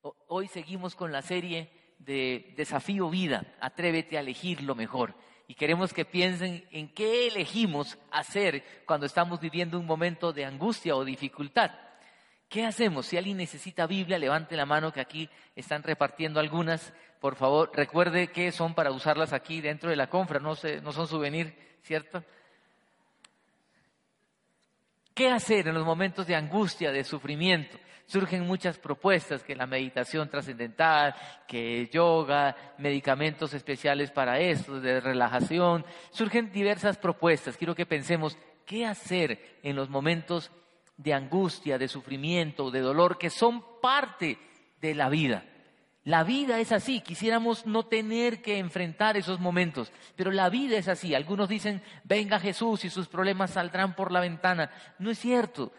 Hoy seguimos con la serie de Desafío Vida, Atrévete a elegir lo mejor. Y queremos que piensen en qué elegimos hacer cuando estamos viviendo un momento de angustia o dificultad. ¿Qué hacemos? Si alguien necesita Biblia, levante la mano que aquí están repartiendo algunas. Por favor, recuerde que son para usarlas aquí dentro de la confra, no, no son souvenir, ¿cierto? ¿Qué hacer en los momentos de angustia, de sufrimiento? Surgen muchas propuestas, que la meditación trascendental, que yoga, medicamentos especiales para esto, de relajación. Surgen diversas propuestas. Quiero que pensemos, ¿qué hacer en los momentos de angustia, de sufrimiento, de dolor, que son parte de la vida. La vida es así, quisiéramos no tener que enfrentar esos momentos, pero la vida es así. Algunos dicen, venga Jesús y sus problemas saldrán por la ventana. No es cierto.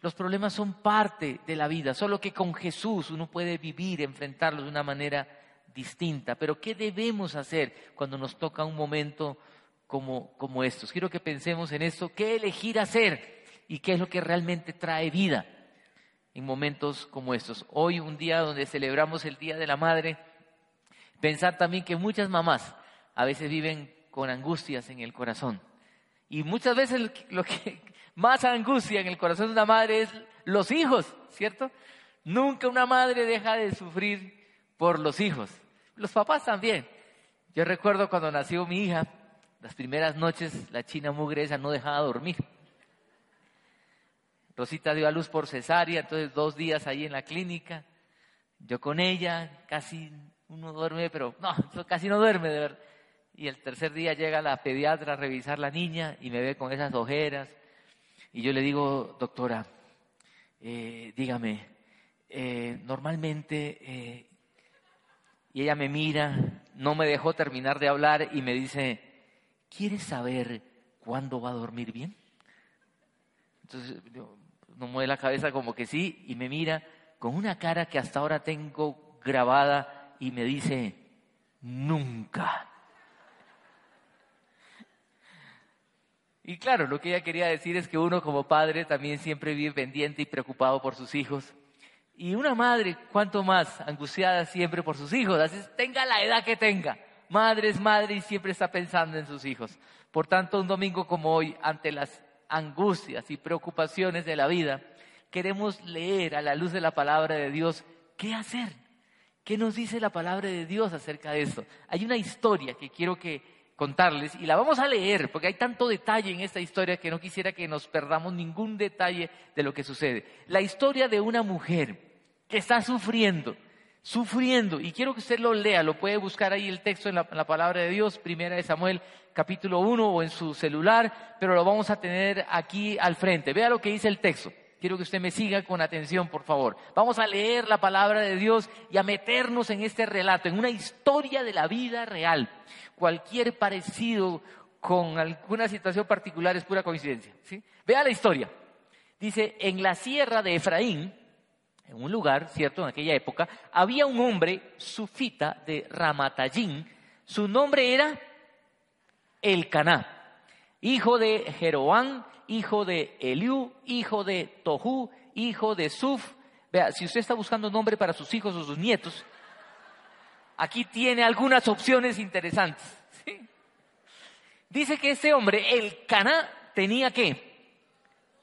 Los problemas son parte de la vida, solo que con Jesús uno puede vivir, enfrentarlos de una manera distinta. Pero ¿qué debemos hacer cuando nos toca un momento como, como estos? Quiero que pensemos en esto, ¿qué elegir hacer? y qué es lo que realmente trae vida en momentos como estos. Hoy, un día donde celebramos el Día de la Madre, pensar también que muchas mamás a veces viven con angustias en el corazón. Y muchas veces lo que más angustia en el corazón de una madre es los hijos, ¿cierto? Nunca una madre deja de sufrir por los hijos. Los papás también. Yo recuerdo cuando nació mi hija, las primeras noches la china mugre esa no dejaba dormir. Rosita dio a luz por cesárea, entonces dos días ahí en la clínica. Yo con ella, casi uno duerme, pero no, casi no duerme de verdad. Y el tercer día llega la pediatra a revisar la niña y me ve con esas ojeras. Y yo le digo, doctora, eh, dígame, eh, normalmente, eh", y ella me mira, no me dejó terminar de hablar y me dice, ¿quieres saber cuándo va a dormir bien? Entonces, yo, no mueve la cabeza como que sí y me mira con una cara que hasta ahora tengo grabada y me dice, nunca. Y claro, lo que ella quería decir es que uno como padre también siempre vive pendiente y preocupado por sus hijos. Y una madre, cuanto más, angustiada siempre por sus hijos, así tenga la edad que tenga. Madre es madre y siempre está pensando en sus hijos. Por tanto, un domingo como hoy, ante las angustias y preocupaciones de la vida, queremos leer a la luz de la palabra de Dios qué hacer. ¿Qué nos dice la palabra de Dios acerca de esto? Hay una historia que quiero que contarles y la vamos a leer porque hay tanto detalle en esta historia que no quisiera que nos perdamos ningún detalle de lo que sucede. La historia de una mujer que está sufriendo, sufriendo, y quiero que usted lo lea, lo puede buscar ahí el texto en la, palabra de Dios, primera de Samuel capítulo 1 o en su celular, pero lo vamos a tener aquí al frente. Vea lo que dice el texto. Quiero que usted me siga con atención, por favor. Vamos a leer la palabra de Dios y a meternos en este relato, en una historia de la vida real. Cualquier parecido con alguna situación particular es pura coincidencia. ¿sí? Vea la historia. Dice, en la sierra de Efraín, en un lugar, ¿cierto? En aquella época, había un hombre sufita de Ramatallín. Su nombre era Elcaná, hijo de Jeroán, hijo de Eliú, hijo de Tohu, hijo de Suf. Vea, si usted está buscando nombre para sus hijos o sus nietos, aquí tiene algunas opciones interesantes. Dice que ese hombre, el Caná, tenía que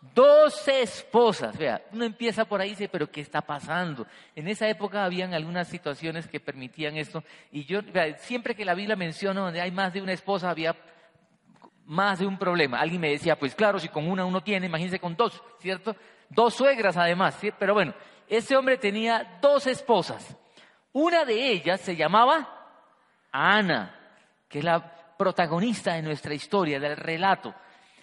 Dos esposas, vea, uno empieza por ahí y dice, pero ¿qué está pasando? En esa época habían algunas situaciones que permitían esto, y yo, vea, siempre que la Biblia menciona donde hay más de una esposa, había más de un problema. Alguien me decía, pues claro, si con una uno tiene, imagínense con dos, ¿cierto? Dos suegras además, ¿sí? pero bueno, ese hombre tenía dos esposas. Una de ellas se llamaba Ana, que es la protagonista de nuestra historia, del relato.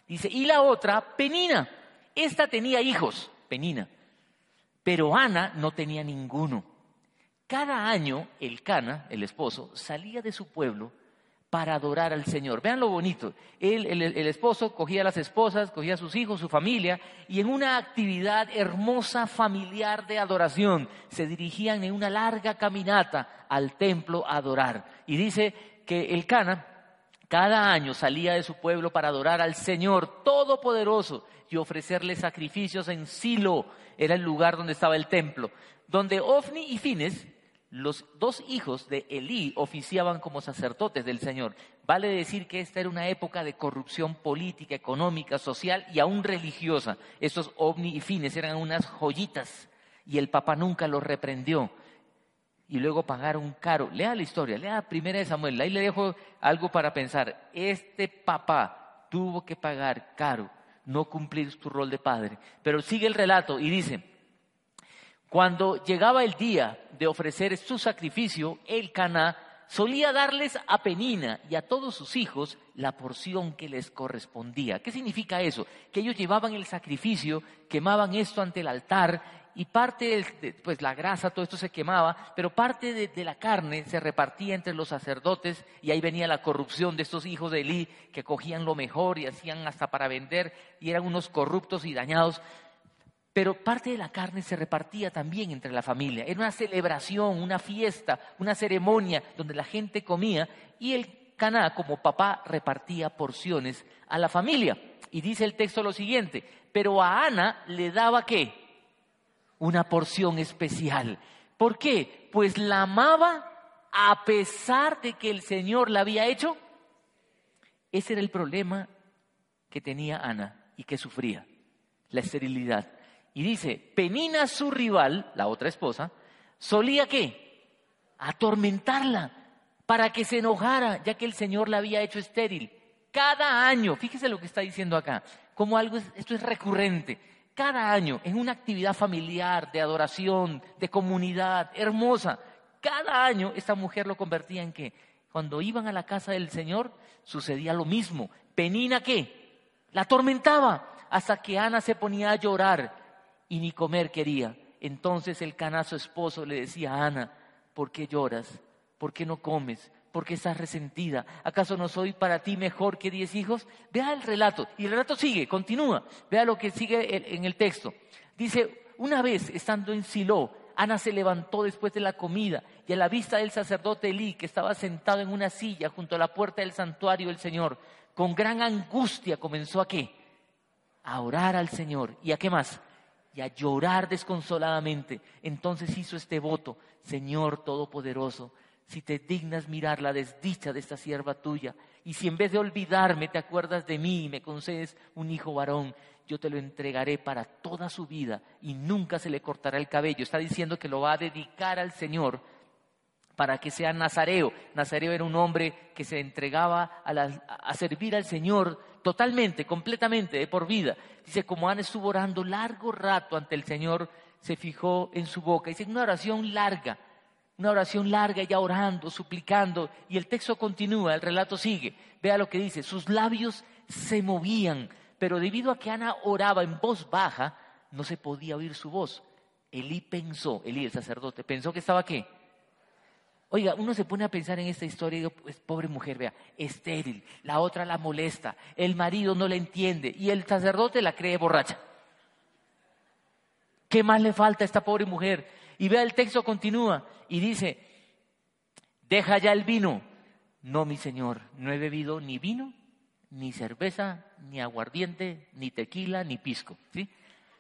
Dice, y la otra, Penina. Esta tenía hijos, Penina, pero Ana no tenía ninguno. Cada año el Cana, el esposo, salía de su pueblo para adorar al Señor. Vean lo bonito. Él, el, el, esposo cogía a las esposas, cogía a sus hijos, su familia, y en una actividad hermosa familiar de adoración se dirigían en una larga caminata al templo a adorar. Y dice que el Cana cada año salía de su pueblo para adorar al Señor Todopoderoso y ofrecerle sacrificios en Silo, era el lugar donde estaba el templo, donde Ofni y Fines, los dos hijos de Elí, oficiaban como sacerdotes del Señor. Vale decir que esta era una época de corrupción política, económica, social y aún religiosa. Estos Ofni y Fines eran unas joyitas y el Papa nunca los reprendió y luego pagaron caro. Lea la historia, lea Primera de Samuel, ahí le dejo algo para pensar. Este papá tuvo que pagar caro, no cumplir su rol de padre. Pero sigue el relato y dice, cuando llegaba el día de ofrecer su sacrificio, el Caná solía darles a Penina y a todos sus hijos la porción que les correspondía. ¿Qué significa eso? Que ellos llevaban el sacrificio, quemaban esto ante el altar y parte de pues la grasa, todo esto se quemaba, pero parte de, la carne se repartía entre los sacerdotes y ahí venía la corrupción de estos hijos de Elí que cogían lo mejor y hacían hasta para vender y eran unos corruptos y dañados. Pero parte de la carne se repartía también entre la familia. Era una celebración, una fiesta, una ceremonia donde la gente comía y el Caná como papá repartía porciones a la familia. Y dice el texto lo siguiente, pero a Ana le daba qué? Una porción especial. ¿Por qué? Pues la amaba a pesar de que el Señor la había hecho. Ese era el problema que tenía Ana y que sufría, la esterilidad. Y dice, Penina, su rival, la otra esposa, solía qué? Atormentarla para que se enojara, ya que el Señor la había hecho estéril. Cada año, fíjese lo que está diciendo acá, como algo, esto es recurrente cada año en una actividad familiar, de adoración, de comunidad, hermosa. Cada año esta mujer lo convertía en que cuando iban a la casa del Señor sucedía lo mismo. Penina qué? La atormentaba hasta que Ana se ponía a llorar y ni comer quería. Entonces el canazo esposo le decía a Ana, ¿por qué lloras? ¿Por qué no comes? ¿Por qué estás resentida? ¿Acaso no soy para ti mejor que diez hijos? Vea el relato. Y el relato sigue, continúa. Vea lo que sigue en el texto. Dice, una vez estando en Silo, Ana se levantó después de la comida y a la vista del sacerdote Elí, que estaba sentado en una silla junto a la puerta del santuario del Señor, con gran angustia comenzó a qué? A orar al Señor. ¿Y a qué más? Y a llorar desconsoladamente. Entonces hizo este voto, Señor Todopoderoso si te dignas mirar la desdicha de esta sierva tuya, y si en vez de olvidarme te acuerdas de mí y me concedes un hijo varón, yo te lo entregaré para toda su vida y nunca se le cortará el cabello. Está diciendo que lo va a dedicar al Señor para que sea nazareo. Nazareo era un hombre que se entregaba a, servir al Señor totalmente, completamente, de por vida. Dice, como Ana estuvo orando largo rato ante el Señor, se fijó en su boca. Dice, una oración larga una oración larga, ya orando, suplicando, y el texto continúa, el relato sigue. Vea lo que dice, sus labios se movían, pero debido a que Ana oraba en voz baja, no se podía oír su voz. Elí pensó, Elí el sacerdote, pensó que estaba qué. Oiga, uno se pone a pensar en esta historia y digo, pues pobre mujer, vea, estéril, la otra la molesta, el marido no la entiende y el sacerdote la cree borracha. ¿Qué más le falta a esta pobre mujer? Y vea el texto continúa y dice, deja ya el vino. No, mi señor, no he bebido ni vino, ni cerveza, ni aguardiente, ni tequila, ni pisco. ¿sí?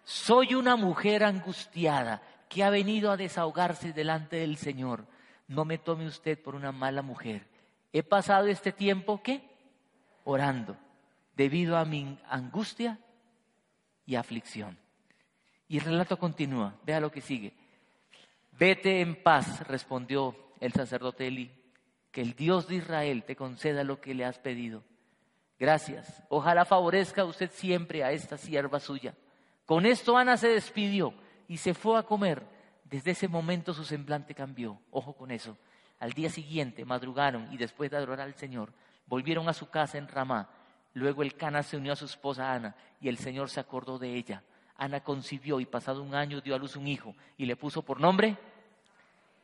Soy una mujer angustiada que ha venido a desahogarse delante del Señor. No me tome usted por una mala mujer. He pasado este tiempo, ¿qué? Orando, debido a mi angustia y aflicción. Y el relato continúa. Vea lo que sigue. Vete en paz, respondió el sacerdote Eli, que el Dios de Israel te conceda lo que le has pedido. Gracias. Ojalá favorezca usted siempre a esta sierva suya. Con esto Ana se despidió y se fue a comer. Desde ese momento su semblante cambió. Ojo con eso. Al día siguiente madrugaron y después de adorar al Señor, volvieron a su casa en Ramá. Luego el Cana se unió a su esposa Ana y el Señor se acordó de ella. Ana concibió y pasado un año dio a luz un hijo y le puso por nombre,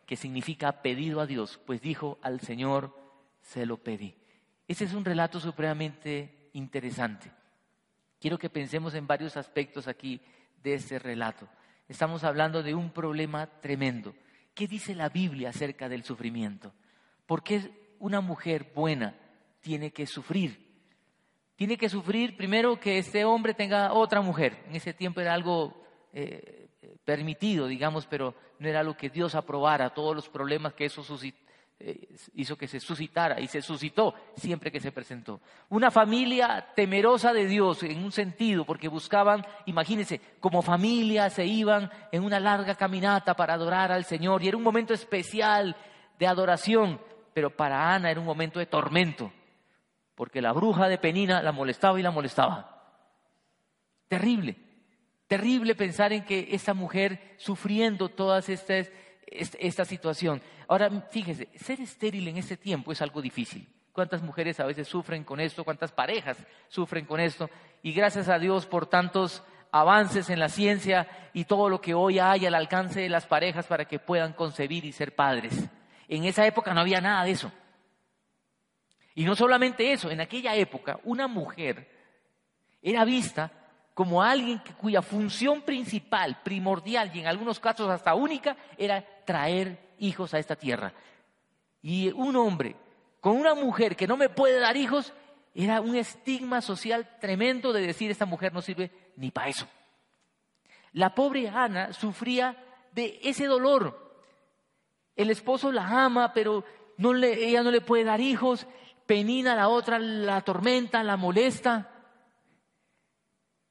que significa pedido a Dios, pues dijo al Señor, se lo pedí. Ese es un relato supremamente interesante. Quiero que pensemos en varios aspectos aquí de este relato. Estamos hablando de un problema tremendo. ¿Qué dice la Biblia acerca del sufrimiento? ¿Por qué una mujer buena tiene que sufrir. Tiene que sufrir primero que este hombre tenga otra mujer. En ese tiempo era algo eh, permitido, digamos, pero no era lo que Dios aprobara, todos los problemas que eso eh, hizo que se suscitara y se suscitó siempre que se presentó. Una familia temerosa de Dios en un sentido, porque buscaban, imagínense, como familia se iban en una larga caminata para adorar al Señor y era un momento especial de adoración, pero para Ana era un momento de tormento porque la bruja de Penina la molestaba y la molestaba. Terrible, terrible pensar en que esta mujer sufriendo toda esta, esta situación. Ahora, fíjese, ser estéril en ese tiempo es algo difícil. ¿Cuántas mujeres a veces sufren con esto? ¿Cuántas parejas sufren con esto? Y gracias a Dios por tantos avances en la ciencia y todo lo que hoy hay al alcance de las parejas para que puedan concebir y ser padres. En esa época no había nada de eso. Y no solamente eso, en aquella época una mujer era vista como alguien cuya función principal, primordial y en algunos casos hasta única era traer hijos a esta tierra. Y un hombre con una mujer que no me puede dar hijos era un estigma social tremendo de decir esta mujer no sirve ni para eso. La pobre Ana sufría de ese dolor. El esposo la ama, pero ella no le puede dar hijos Penina, la otra la atormenta, la molesta.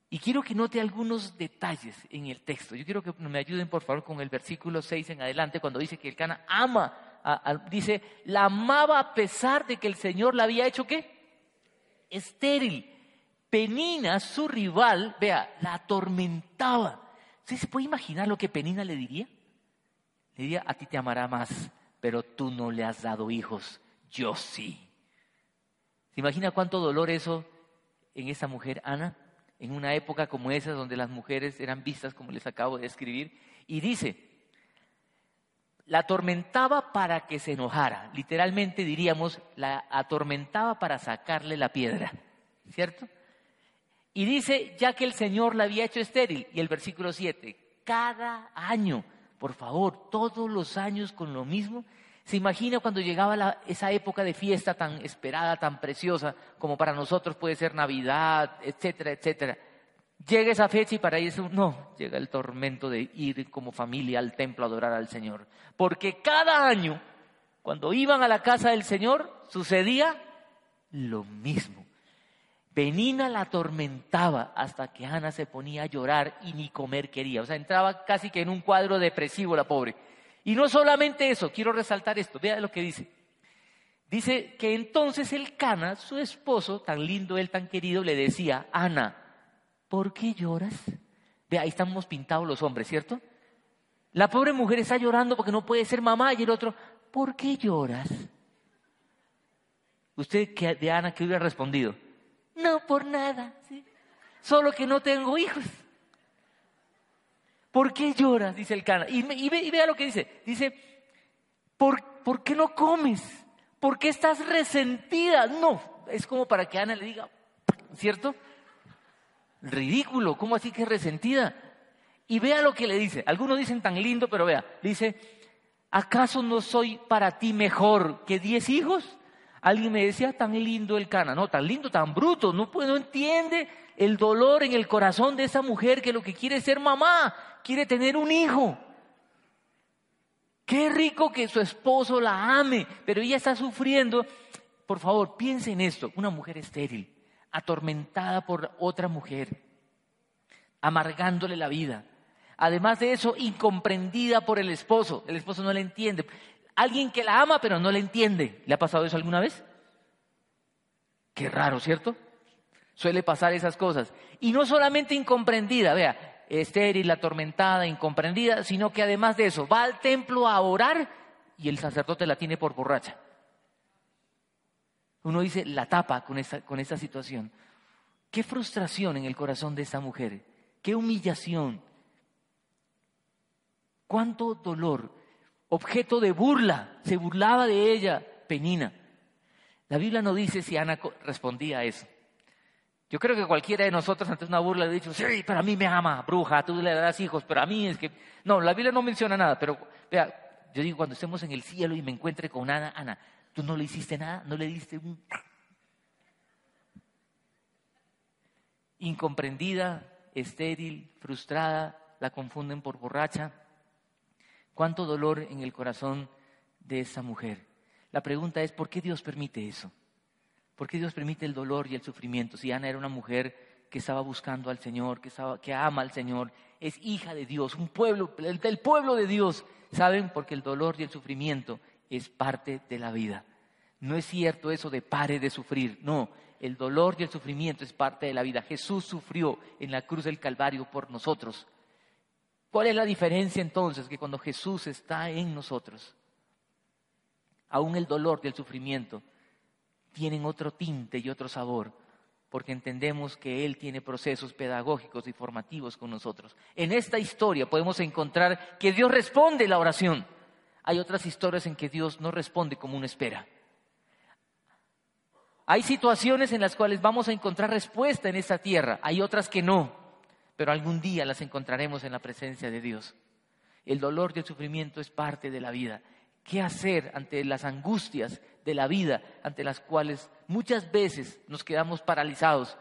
Y quiero que note algunos detalles en el texto. Yo quiero que me ayuden, por favor, con el versículo 6 en adelante, cuando dice que el Cana ama, dice, la amaba a pesar de que el Señor la había hecho qué? Estéril. Penina, su rival, vea, la atormentaba. ¿Usted se puede imaginar lo que Penina le diría? Le diría, a ti te amará más, pero tú no le has dado hijos, yo sí. ¿Se imagina cuánto dolor eso en esa mujer, Ana? En una época como esa, donde las mujeres eran vistas, como les acabo de escribir. Y dice, la atormentaba para que se enojara. Literalmente diríamos, la atormentaba para sacarle la piedra. ¿Cierto? Y dice, ya que el Señor la había hecho estéril. Y el versículo 7, cada año, por favor, todos los años con lo mismo, ¿Se imagina cuando llegaba esa época de fiesta tan esperada, tan preciosa, como para nosotros puede ser Navidad, etcétera, etcétera? Llega esa fecha y para ellos no, llega el tormento de ir como familia al templo a adorar al Señor. Porque cada año, cuando iban a la casa del Señor, sucedía lo mismo. Benina la atormentaba hasta que Ana se ponía a llorar y ni comer quería. O sea, entraba casi que en un cuadro depresivo la pobre. Y no solamente eso, quiero resaltar esto, vea lo que dice. Dice que entonces el Cana, su esposo, tan lindo él, tan querido, le decía, Ana, ¿por qué lloras? Vea, ahí estamos pintados los hombres, ¿cierto? La pobre mujer está llorando porque no puede ser mamá y el otro, ¿por qué lloras? ¿Usted de Ana qué hubiera respondido? No, por nada, ¿sí? solo que no tengo hijos. ¿Por qué lloras? Dice el cana. Y, vea lo que dice. Dice, ¿por, ¿por qué no comes? ¿Por qué estás resentida? No, es como para que Ana le diga, ¿cierto? Ridículo, ¿cómo así que es resentida? Y vea lo que le dice. Algunos dicen tan lindo, pero vea, dice, ¿acaso no soy para ti mejor que diez hijos? Alguien me decía, tan lindo el cana, no, tan lindo, tan bruto, no, no entiende el dolor en el corazón de esa mujer que lo que quiere es ser mamá, quiere tener un hijo. Qué rico que su esposo la ame, pero ella está sufriendo. Por favor, piense en esto, una mujer estéril, atormentada por otra mujer, amargándole la vida. Además de eso, incomprendida por el esposo. El esposo no le entiende. Alguien que la ama pero no le entiende. ¿Le ha pasado eso alguna vez? Qué raro, ¿cierto? Suele pasar esas cosas. Y no solamente incomprendida, vea, estéril, atormentada, incomprendida, sino que además de eso, va al templo a orar y el sacerdote la tiene por borracha. Uno dice, la tapa con esta, con situación. Qué frustración en el corazón de esta mujer, qué humillación, cuánto dolor, objeto de burla, se burlaba de ella, Penina. La Biblia no dice si Ana respondía a eso. Yo creo que cualquiera de nosotros ante una burla le ha dicho, sí, pero a mí me ama, bruja, tú le darás hijos, pero a mí es que... No, la Biblia no menciona nada, pero vea, yo digo, cuando estemos en el cielo y me encuentre con Ana, Ana, tú no le hiciste nada, no le diste un... Incomprendida, estéril, frustrada, la confunden por borracha. Cuánto dolor en el corazón de esa mujer. La pregunta es, ¿por qué Dios permite eso? ¿Por qué Dios permite el dolor y el sufrimiento? Si Ana era una mujer que estaba buscando al Señor, que, que ama al Señor, es hija de Dios, un pueblo, del pueblo de Dios. ¿Saben? Porque el dolor y el sufrimiento es parte de la vida. No es cierto eso de pare de sufrir, no, el dolor y el sufrimiento es parte de la vida. Jesús sufrió en la cruz del Calvario por nosotros. ¿Cuál es la diferencia entonces? Que cuando Jesús está en nosotros, aún el dolor y el sufrimiento tienen otro tinte y otro sabor, porque entendemos que Él tiene procesos pedagógicos y formativos con nosotros. En esta historia podemos encontrar que Dios responde la oración. Hay otras historias en que Dios no responde como uno espera. Hay situaciones en las cuales vamos a encontrar respuesta en esta tierra, hay otras que no, pero algún día las encontraremos en la presencia de Dios. El dolor y el sufrimiento es parte de la vida. ¿Qué hacer ante las angustias de la vida, ante las cuales muchas veces nos quedamos paralizados?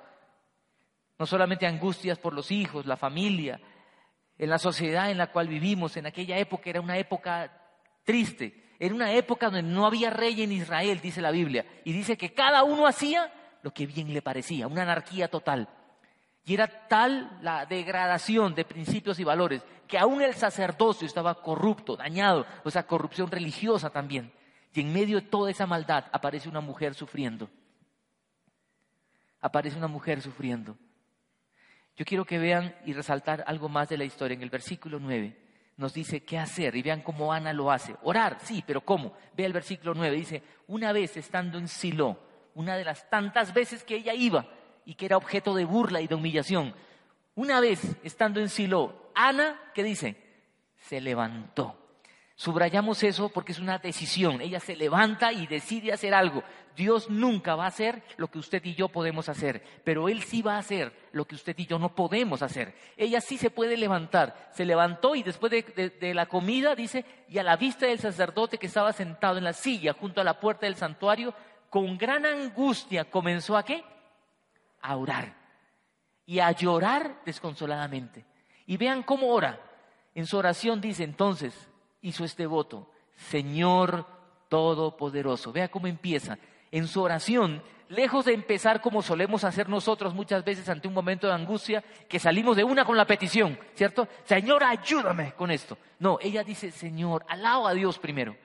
No solamente angustias por los hijos, la familia, en la sociedad en la cual vivimos, en aquella época era una época triste, era una época donde no había rey en Israel, dice la Biblia, y dice que cada uno hacía lo que bien le parecía, una anarquía total. Y era tal la degradación de principios y valores que aún el sacerdocio estaba corrupto, dañado, o sea, corrupción religiosa también. Y en medio de toda esa maldad aparece una mujer sufriendo. Aparece una mujer sufriendo. Yo quiero que vean y resaltar algo más de la historia. En el versículo 9 nos dice qué hacer y vean cómo Ana lo hace. Orar, sí, pero ¿cómo? Ve el versículo 9, dice, una vez estando en Silo, una de las tantas veces que ella iba y que era objeto de burla y de humillación, una vez estando en Silo, Ana, ¿qué dice? Se levantó. Subrayamos eso porque es una decisión. Ella se levanta y decide hacer algo. Dios nunca va a hacer lo que usted y yo podemos hacer, pero Él sí va a hacer lo que usted y yo no podemos hacer. Ella sí se puede levantar. Se levantó y después de, la comida, dice, y a la vista del sacerdote que estaba sentado en la silla junto a la puerta del santuario, con gran angustia comenzó a qué? A orar y a llorar desconsoladamente. Y vean cómo ora. En su oración dice entonces, hizo este voto, Señor Todopoderoso. Vea cómo empieza. En su oración, lejos de empezar como solemos hacer nosotros muchas veces ante un momento de angustia, que salimos de una con la petición, ¿cierto? Señor, ayúdame con esto. No, ella dice, Señor, alaba a Dios primero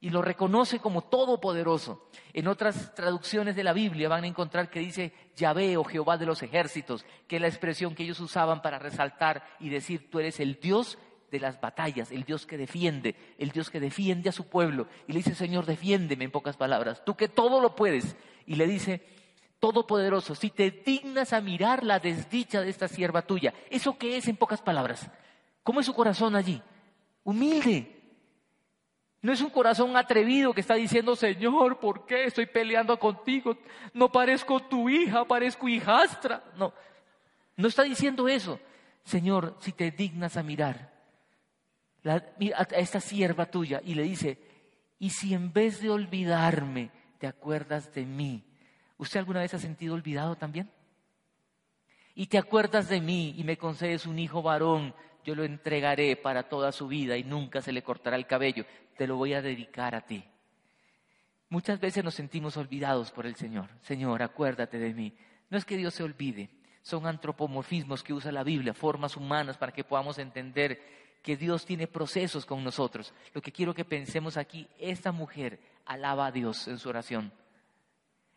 y lo reconoce como todopoderoso. En otras traducciones de la Biblia van a encontrar que dice Yahvé o Jehová de los ejércitos, que es la expresión que ellos usaban para resaltar y decir, tú eres el Dios de las batallas, el Dios que defiende, el Dios que defiende a su pueblo. Y le dice, Señor, defiéndeme en pocas palabras, tú que todo lo puedes. Y le dice, Todopoderoso, si te dignas a mirar la desdicha de esta sierva tuya, ¿eso qué es en pocas palabras? ¿Cómo es su corazón allí? Humilde. No es un corazón atrevido que está diciendo, Señor, ¿por qué estoy peleando contigo? No parezco tu hija, parezco hijastra. No, no está diciendo eso. Señor, si te dignas a mirar a esta sierva tuya y le dice, y si en vez de olvidarme te acuerdas de mí, ¿usted alguna vez ha sentido olvidado también? Y te acuerdas de mí y me concedes un hijo varón, yo lo entregaré para toda su vida y nunca se le cortará el cabello, te lo voy a dedicar a ti. Muchas veces nos sentimos olvidados por el Señor. Señor, acuérdate de mí. No es que Dios se olvide, son antropomorfismos que usa la Biblia, formas humanas para que podamos entender que Dios tiene procesos con nosotros. Lo que quiero que pensemos aquí, esta mujer alaba a Dios en su oración.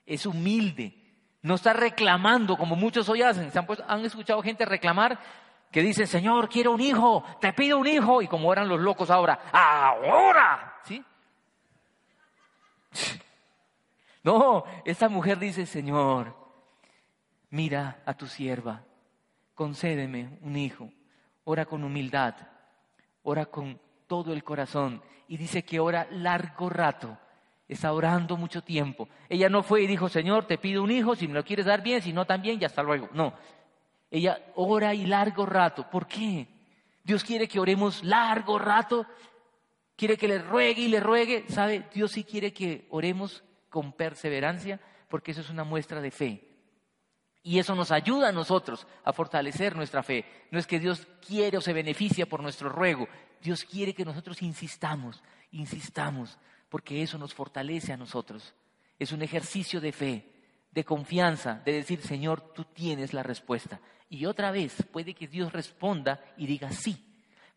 Es humilde, no está reclamando como muchos hoy hacen. han, escuchado gente reclamar que dicen, Señor, quiero un hijo, te pido un hijo. Y como eran los locos ahora, ahora. ¿Sí? No, esta mujer dice, Señor, mira a tu sierva, concédeme un hijo, ora con humildad, ora con todo el corazón y dice que ora largo rato. Está orando mucho tiempo. Ella no fue y dijo, Señor, te pido un hijo, si me lo quieres dar bien, si no también, ya hasta luego. No, ella ora y largo rato. ¿Por qué? Dios quiere que oremos largo rato, quiere que le ruegue y le ruegue. ¿Sabe? Dios sí quiere que oremos con perseverancia, porque eso es una muestra de fe. Y eso nos ayuda a nosotros a fortalecer nuestra fe. No es que Dios quiere o se beneficia por nuestro ruego. Dios quiere que nosotros insistamos, insistamos, porque eso nos fortalece a nosotros. Es un ejercicio de fe, de confianza, de decir, Señor, tú tienes la respuesta. Y otra vez, puede que Dios responda y diga sí.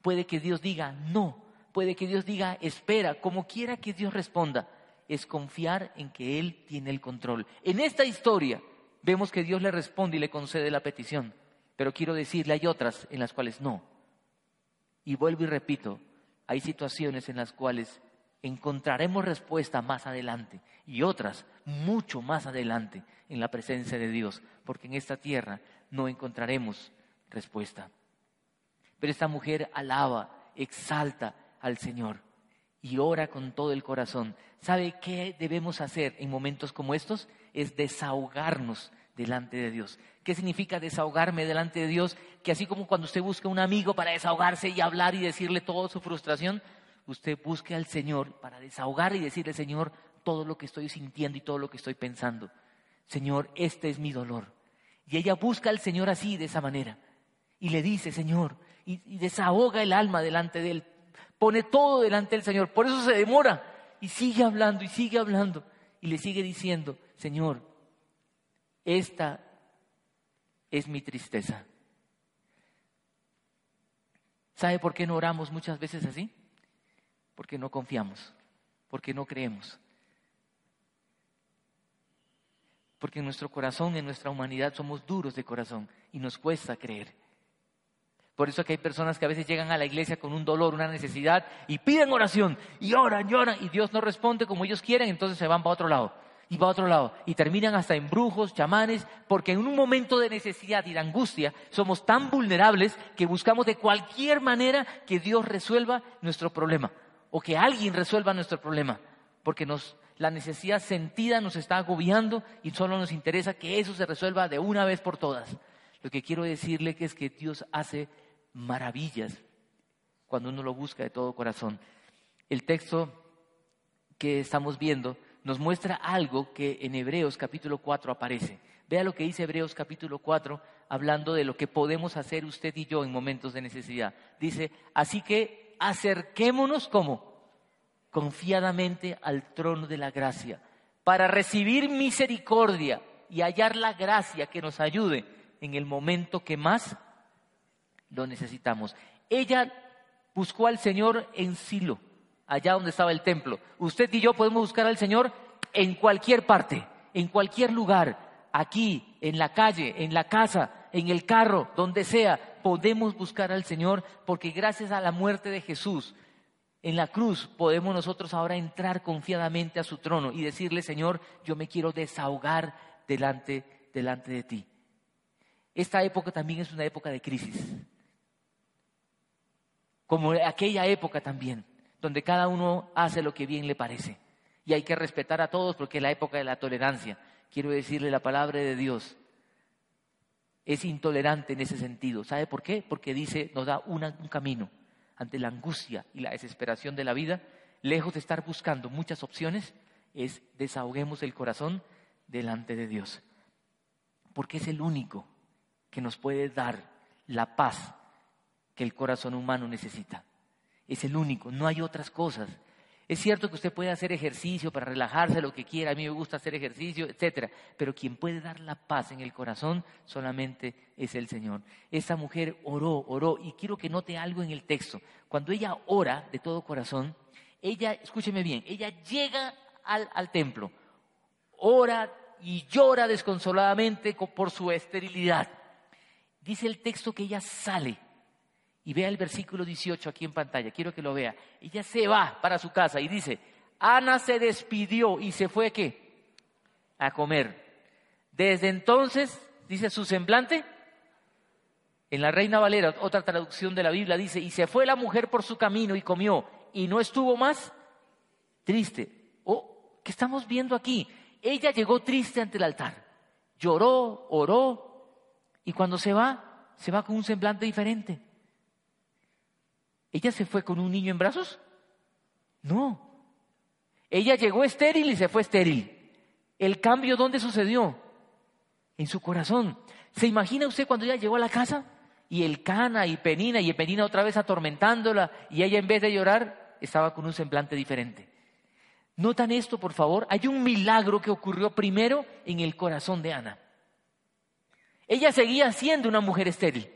Puede que Dios diga no. Puede que Dios diga espera. Como quiera que Dios responda, es confiar en que Él tiene el control. En esta historia, vemos que Dios le responde y le concede la petición. Pero quiero decirle, hay otras en las cuales no. Y vuelvo y repito, hay situaciones en las cuales encontraremos respuesta más adelante y otras mucho más adelante en la presencia de Dios, porque en esta tierra no encontraremos respuesta. Pero esta mujer alaba, exalta al Señor y ora con todo el corazón. ¿Sabe qué debemos hacer en momentos como estos? Es desahogarnos delante de Dios. ¿Qué significa desahogarme delante de Dios? Que así como cuando usted busca un amigo para desahogarse y hablar y decirle toda su frustración, usted busque al Señor para desahogar y decirle, Señor, todo lo que estoy sintiendo y todo lo que estoy pensando. Señor, este es mi dolor. Y ella busca al Señor así, de esa manera. Y le dice, Señor, y, y desahoga el alma delante de Él. Pone todo delante del Señor. Por eso se demora. Y sigue hablando y sigue hablando. Y le sigue diciendo, Señor, esta es mi tristeza. ¿Sabe por qué no oramos muchas veces así? Porque no confiamos, porque no creemos. Porque en nuestro corazón, en nuestra humanidad, somos duros de corazón y nos cuesta creer. Por eso que hay personas que a veces llegan a la iglesia con un dolor, una necesidad y piden oración y oran, lloran y Dios no responde como ellos quieren, entonces se van para otro lado y va a otro lado. Y terminan hasta en brujos, chamanes, porque en un momento de necesidad y de angustia somos tan vulnerables que buscamos de cualquier manera que Dios resuelva nuestro problema o que alguien resuelva nuestro problema, porque nos, la necesidad sentida nos está agobiando y solo nos interesa que eso se resuelva de una vez por todas. Lo que quiero decirle que es que Dios hace maravillas cuando uno lo busca de todo corazón. El texto que estamos viendo nos muestra algo que en Hebreos capítulo 4 aparece. Vea lo que dice Hebreos capítulo 4 hablando de lo que podemos hacer usted y yo en momentos de necesidad. Dice, así que acerquémonos como confiadamente al trono de la gracia para recibir misericordia y hallar la gracia que nos ayude en el momento que más lo necesitamos. Ella buscó al Señor en Silo allá donde estaba el templo. Usted y yo podemos buscar al Señor en cualquier parte, en cualquier lugar, aquí, en la calle, en la casa, en el carro, donde sea, podemos buscar al Señor porque gracias a la muerte de Jesús en la cruz podemos nosotros ahora entrar confiadamente a su trono y decirle, Señor, yo me quiero desahogar delante, delante de ti. Esta época también es una época de crisis, como aquella época también donde cada uno hace lo que bien le parece. Y hay que respetar a todos porque es la época de la tolerancia. Quiero decirle la palabra de Dios. Es intolerante en ese sentido. ¿Sabe por qué? Porque dice, nos da un camino ante la angustia y la desesperación de la vida. Lejos de estar buscando muchas opciones, es desahoguemos el corazón delante de Dios. Porque es el único que nos puede dar la paz que el corazón humano necesita. Es el único, no hay otras cosas. Es cierto que usted puede hacer ejercicio para relajarse, lo que quiera, a mí me gusta hacer ejercicio, etcétera, pero quien puede dar la paz en el corazón solamente es el Señor. Esa mujer oró, oró, y quiero que note algo en el texto. Cuando ella ora de todo corazón, ella, escúcheme bien, ella llega al, al templo, ora y llora desconsoladamente por su esterilidad. Dice el texto que ella sale y vea el versículo 18 aquí en pantalla, quiero que lo vea. Ella se va para su casa y dice, Ana se despidió y se fue qué? A comer. Desde entonces, dice su semblante, en la Reina Valera, otra traducción de la Biblia, dice, y se fue la mujer por su camino y comió y no estuvo más triste. Oh, ¿qué estamos viendo aquí? Ella llegó triste ante el altar, lloró, oró y cuando se va, se va con un semblante diferente. ¿Ella se fue con un niño en brazos? No. Ella llegó estéril y se fue estéril. ¿El cambio dónde sucedió? en su corazón. ¿Se imagina usted cuando ella llegó a la casa? Y el cana y Penina y Penina otra vez atormentándola y ella en vez de llorar estaba con un semblante diferente. Notan esto, por favor. Hay un milagro que ocurrió primero en el corazón de Ana. Ella seguía siendo una mujer estéril.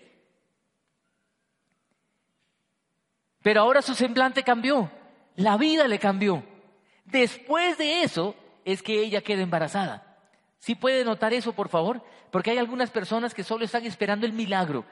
Pero ahora su semblante cambió. La vida le cambió. Después de eso es que ella queda embarazada. ¿Sí puede notar eso, por favor? Porque hay algunas personas que solo están esperando el milagro.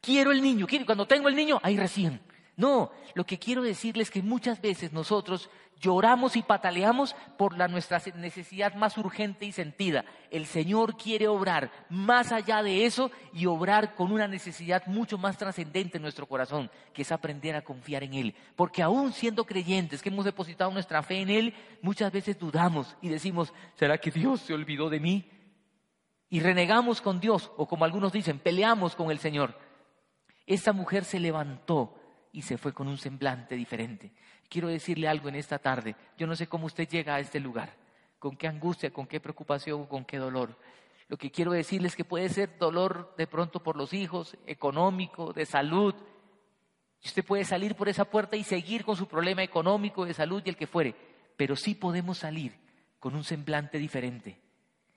Quiero el niño, quiero, cuando tengo el niño, ahí recién. No, lo que quiero decirles es que muchas veces nosotros lloramos y pataleamos por la, nuestra necesidad más urgente y sentida. El Señor quiere obrar más allá de eso y obrar con una necesidad mucho más trascendente en nuestro corazón, que es aprender a confiar en Él. Porque aún siendo creyentes que hemos depositado nuestra fe en Él, muchas veces dudamos y decimos, ¿será que Dios se olvidó de mí? Y renegamos con Dios, o como algunos dicen, peleamos con el Señor. Esta mujer se levantó y se fue con un semblante diferente. Quiero decirle algo en esta tarde. Yo no sé cómo usted llega a este lugar, con qué angustia, con qué preocupación, con qué dolor. Lo que quiero decirle es que puede ser dolor de pronto por los hijos, económico, de salud. Usted puede salir por esa puerta y seguir con su problema económico, de salud y el que fuere, pero sí podemos salir con un semblante diferente.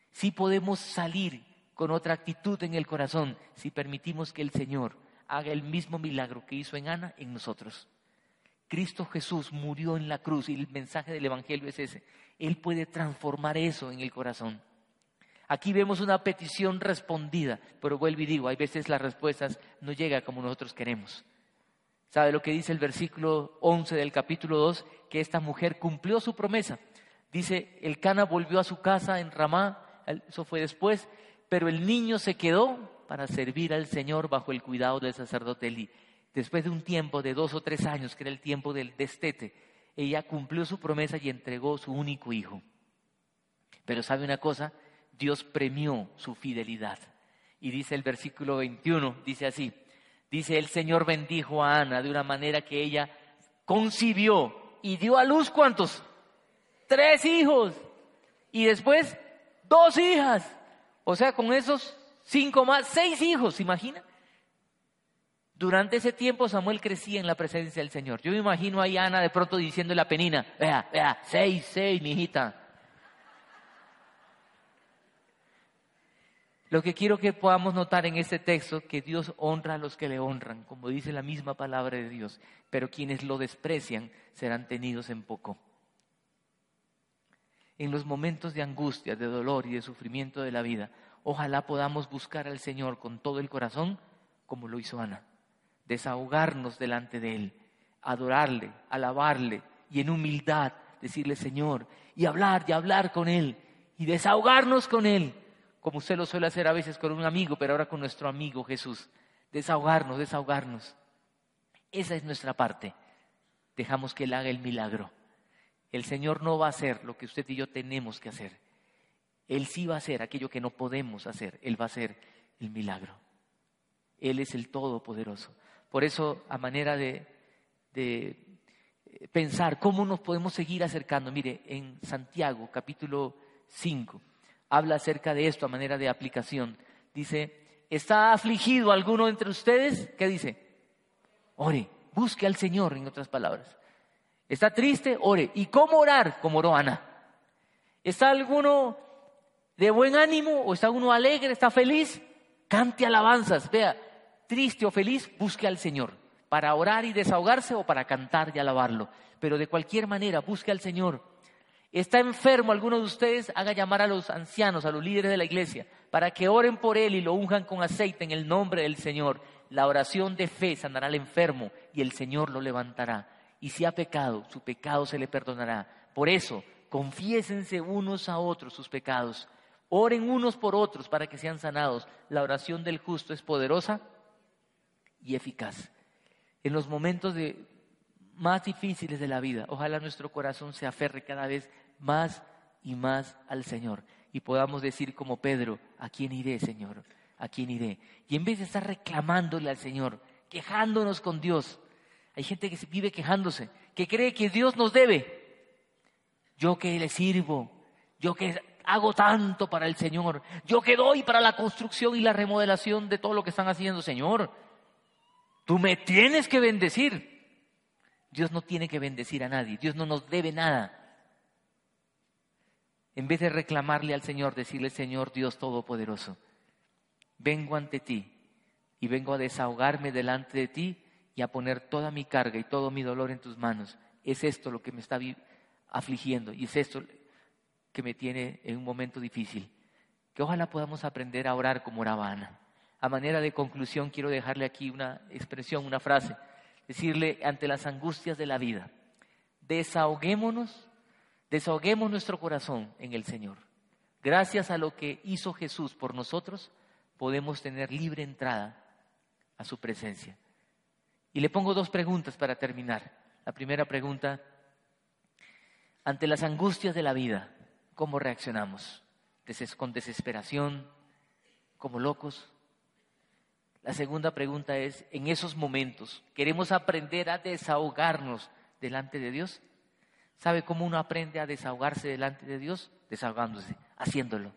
Sí podemos salir con otra actitud en el corazón si permitimos que el Señor haga el mismo milagro que hizo en Ana en nosotros. Cristo Jesús murió en la cruz y el mensaje del Evangelio es ese. Él puede transformar eso en el corazón. Aquí vemos una petición respondida, pero vuelvo y digo, hay veces las respuestas no llegan como nosotros queremos. ¿Sabe lo que dice el versículo 11 del capítulo 2? Que esta mujer cumplió su promesa. Dice, el Cana volvió a su casa en Ramá, eso fue después, pero el niño se quedó para servir al Señor bajo el cuidado del sacerdote Eli. Después de un tiempo de dos o tres años, que era el tiempo del destete, ella cumplió su promesa y entregó su único hijo. Pero sabe una cosa, Dios premió su fidelidad. Y dice el versículo 21, dice así, dice el Señor bendijo a Ana de una manera que ella concibió y dio a luz cuántos? Tres hijos. Y después dos hijas. O sea, con esos cinco más, seis hijos, ¿se imagina? Durante ese tiempo Samuel crecía en la presencia del Señor. Yo me imagino ahí a Ana de pronto diciendo la penina, vea, vea, seis, seis, mi hijita. Lo que quiero que podamos notar en este texto, que Dios honra a los que le honran, como dice la misma palabra de Dios, pero quienes lo desprecian serán tenidos en poco. En los momentos de angustia, de dolor y de sufrimiento de la vida, Ojalá podamos buscar al Señor con todo el corazón, como lo hizo Ana. Desahogarnos delante de Él, adorarle, alabarle y en humildad decirle Señor y hablar y hablar con Él y desahogarnos con Él, como usted lo suele hacer a veces con un amigo, pero ahora con nuestro amigo Jesús. Desahogarnos, desahogarnos. Esa es nuestra parte. Dejamos que Él haga el milagro. El Señor no va a hacer lo que usted y yo tenemos que hacer. Él sí va a hacer aquello que no podemos hacer. Él va a hacer el milagro. Él es el Todopoderoso. Por eso, a manera de, pensar cómo nos podemos seguir acercando, mire, en Santiago capítulo 5 habla acerca de esto a manera de aplicación. Dice, ¿está afligido alguno entre ustedes? ¿Qué dice? Ore, busque al Señor, en otras palabras. ¿Está triste? Ore. ¿Y cómo orar? Como oró Ana. ¿Está alguno de buen ánimo o está uno alegre, está feliz, cante alabanzas. Vea, triste o feliz, busque al Señor para orar y desahogarse o para cantar y alabarlo. Pero de cualquier manera, busque al Señor. Está enfermo alguno de ustedes, haga llamar a los ancianos, a los líderes de la iglesia, para que oren por él y lo unjan con aceite en el nombre del Señor. La oración de fe sanará al enfermo y el Señor lo levantará. Y si ha pecado, su pecado se le perdonará. Por eso, confiésense unos a otros sus pecados Oren unos por otros para que sean sanados. La oración del justo es poderosa y eficaz. En los momentos de, más difíciles de la vida, ojalá nuestro corazón se aferre cada vez más y más al Señor y podamos decir como Pedro, ¿a quién iré, Señor? ¿A quién iré? Y en vez de estar reclamándole al Señor, quejándonos con Dios, hay gente que vive quejándose, que cree que Dios nos debe. Yo que le sirvo, yo que hago tanto para el Señor. Yo que doy para la construcción y la remodelación de todo lo que están haciendo, Señor. Tú me tienes que bendecir. Dios no tiene que bendecir a nadie. Dios no nos debe nada. En vez de reclamarle al Señor, decirle, Señor Dios Todopoderoso, vengo ante ti y vengo a desahogarme delante de ti y a poner toda mi carga y todo mi dolor en tus manos. Es esto lo que me está afligiendo y es esto que me tiene en un momento difícil. Que ojalá podamos aprender a orar como oraba Ana. A manera de conclusión quiero dejarle aquí una expresión, una frase, decirle ante las angustias de la vida, desahoguémonos, desahoguemos nuestro corazón en el Señor. Gracias a lo que hizo Jesús por nosotros, podemos tener libre entrada a su presencia. Y le pongo dos preguntas para terminar. La primera pregunta, ante las angustias de la vida, ¿cómo reaccionamos? ¿Con desesperación? ¿Como locos? La segunda pregunta es, en esos momentos, ¿queremos aprender a desahogarnos delante de Dios? ¿Sabe cómo uno aprende a desahogarse delante de Dios? Desahogándose, haciéndolo.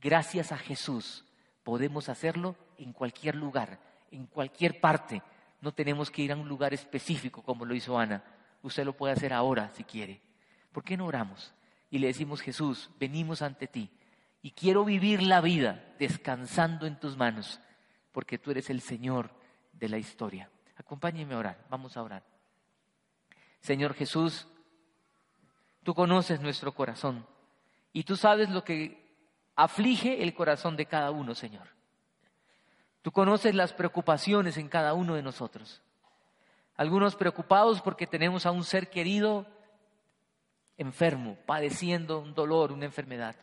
Gracias a Jesús podemos hacerlo en cualquier lugar, en cualquier parte. No tenemos que ir a un lugar específico como lo hizo Ana. Usted lo puede hacer ahora si quiere. ¿Por qué no oramos? Y le decimos, Jesús, venimos ante ti y quiero vivir la vida descansando en tus manos, porque tú eres el Señor de la historia. Acompáñeme a orar, vamos a orar. Señor Jesús, tú conoces nuestro corazón y tú sabes lo que aflige el corazón de cada uno, Señor. Tú conoces las preocupaciones en cada uno de nosotros. Algunos preocupados porque tenemos a un ser querido enfermo, padeciendo un dolor, una enfermedad.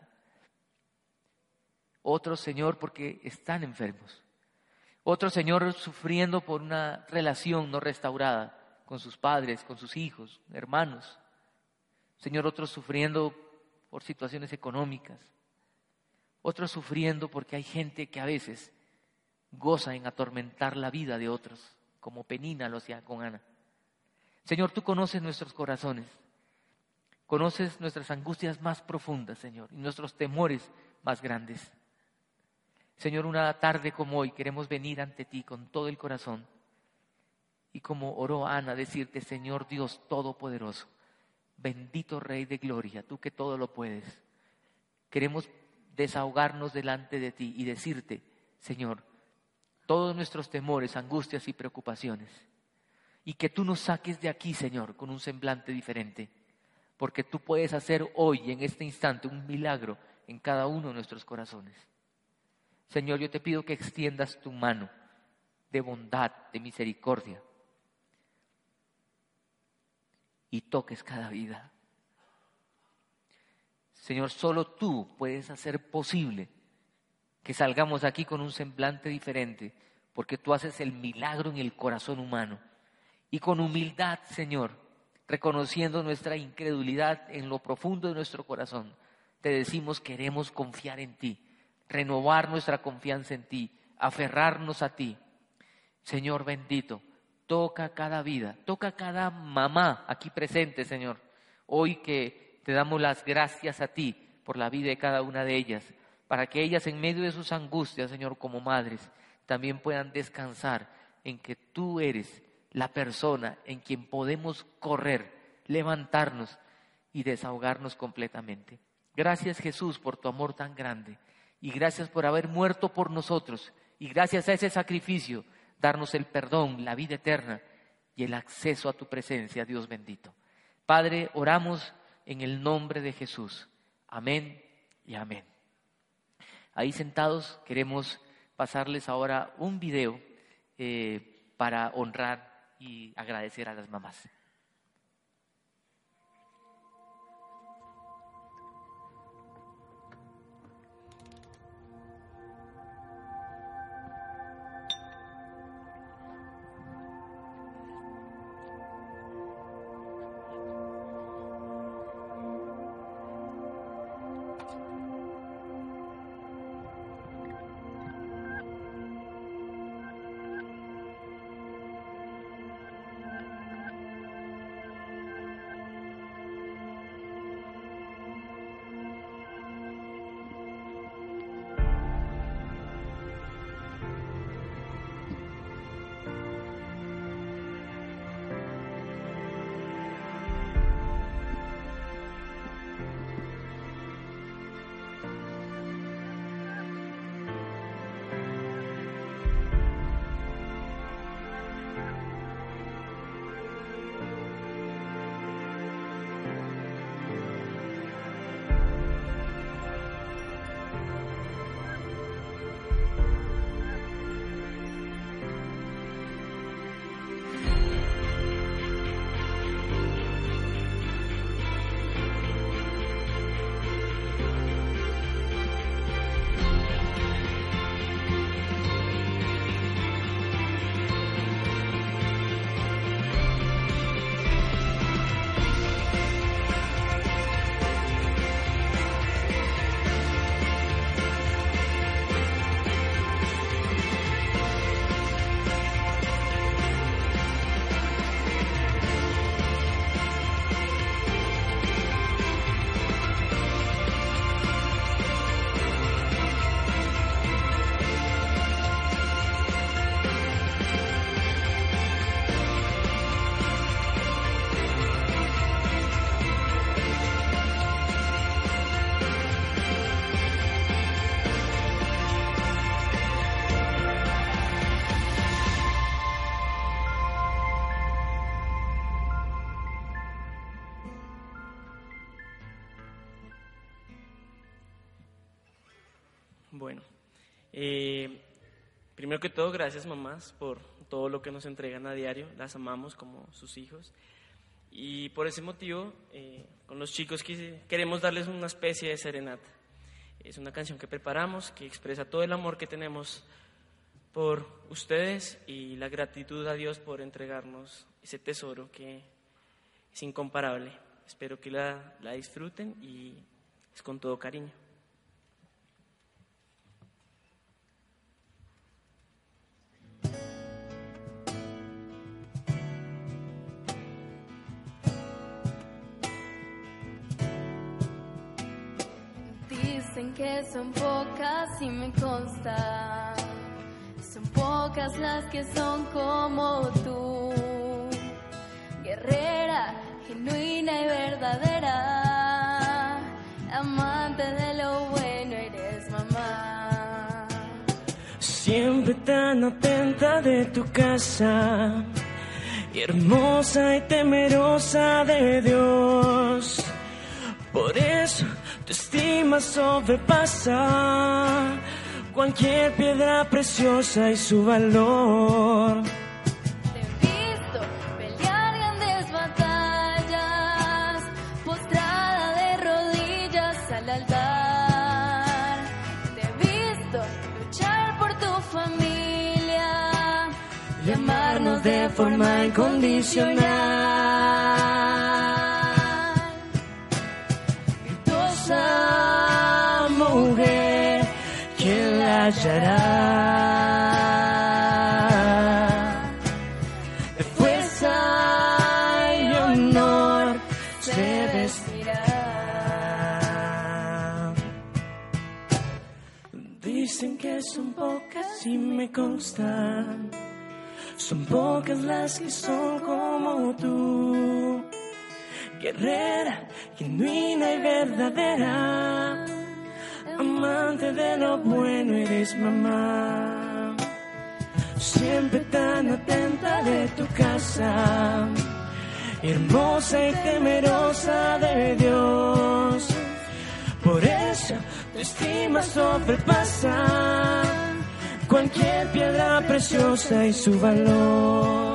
Otros, Señor, porque están enfermos. Otros, Señor, sufriendo por una relación no restaurada con sus padres, con sus hijos, hermanos. Señor, otros sufriendo por situaciones económicas otros sufriendo porque hay gente que a veces goza en atormentar la vida de otros, como Penina lo hacía con Ana. Señor, tú conoces nuestros corazones, conoces nuestras angustias más profundas, Señor, y nuestros temores más grandes. Señor, una tarde como hoy queremos venir ante ti con todo el corazón y como oró Ana, decirte, Señor Dios Todopoderoso, bendito Rey de Gloria, tú que todo lo puedes. Queremos desahogarnos delante de ti y decirte, Señor, todos nuestros temores, angustias y preocupaciones, y que tú nos saques de aquí, Señor, con un semblante diferente, porque tú puedes hacer hoy, en este instante, un milagro en cada uno de nuestros corazones. Señor, yo te pido que extiendas tu mano de bondad, de misericordia, y toques cada vida. Señor, solo tú puedes hacer posible que salgamos aquí con un semblante diferente, porque tú haces el milagro en el corazón humano. Y con humildad, Señor, reconociendo nuestra incredulidad en lo profundo de nuestro corazón, te decimos queremos confiar en ti, renovar nuestra confianza en ti, aferrarnos a ti. Señor bendito, toca cada vida, toca cada mamá aquí presente, Señor, hoy que te damos las gracias a ti por la vida de cada una de ellas, para que ellas en medio de sus angustias, Señor, como madres, también puedan descansar en que tú eres la persona en quien podemos correr, levantarnos y desahogarnos completamente. Gracias Jesús por tu amor tan grande y gracias por haber muerto por nosotros y gracias a ese sacrificio darnos el perdón, la vida eterna y el acceso a tu presencia, Dios bendito. Padre, oramos en el nombre de Jesús. Amén y amén. Ahí sentados queremos pasarles ahora un video eh, para honrar y agradecer a las mamás. Primero que todo, gracias mamás por todo lo que nos entregan a diario. Las amamos como sus hijos. Y por ese motivo, eh, con los chicos queremos darles una especie de serenata. Es una canción que preparamos que expresa todo el amor que tenemos por ustedes y la gratitud a Dios por entregarnos ese tesoro que es incomparable. Espero que la, la disfruten y es con todo cariño. Que son pocas y me consta. Son pocas las que son como tú. Guerrera, genuina y verdadera. Amante de lo bueno eres mamá. Siempre tan atenta de tu casa. hermosa y temerosa de Dios. Por eso tu estima sobrepasa cualquier piedra preciosa y su valor. Te he visto ¿quién la hallará? De fuerza y honor se vestirá. Dicen que son pocas y me constan. Son pocas las que son como tú. Guerrera, genuina y verdadera. Amante de lo bueno eres mamá. Siempre tan atenta de tu casa. Hermosa y temerosa de Dios. Por eso tu estima sobrepasa cualquier piedra preciosa y su valor.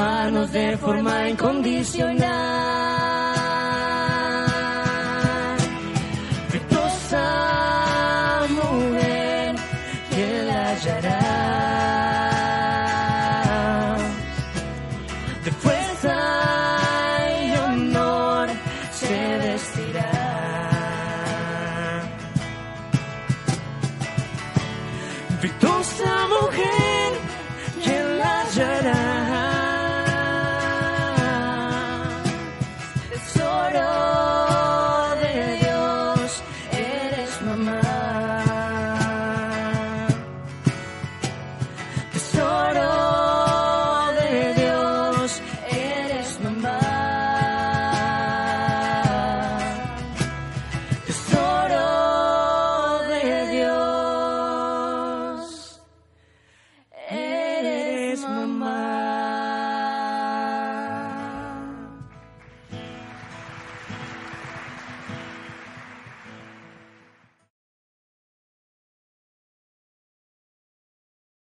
Amarnos de forma incondicional.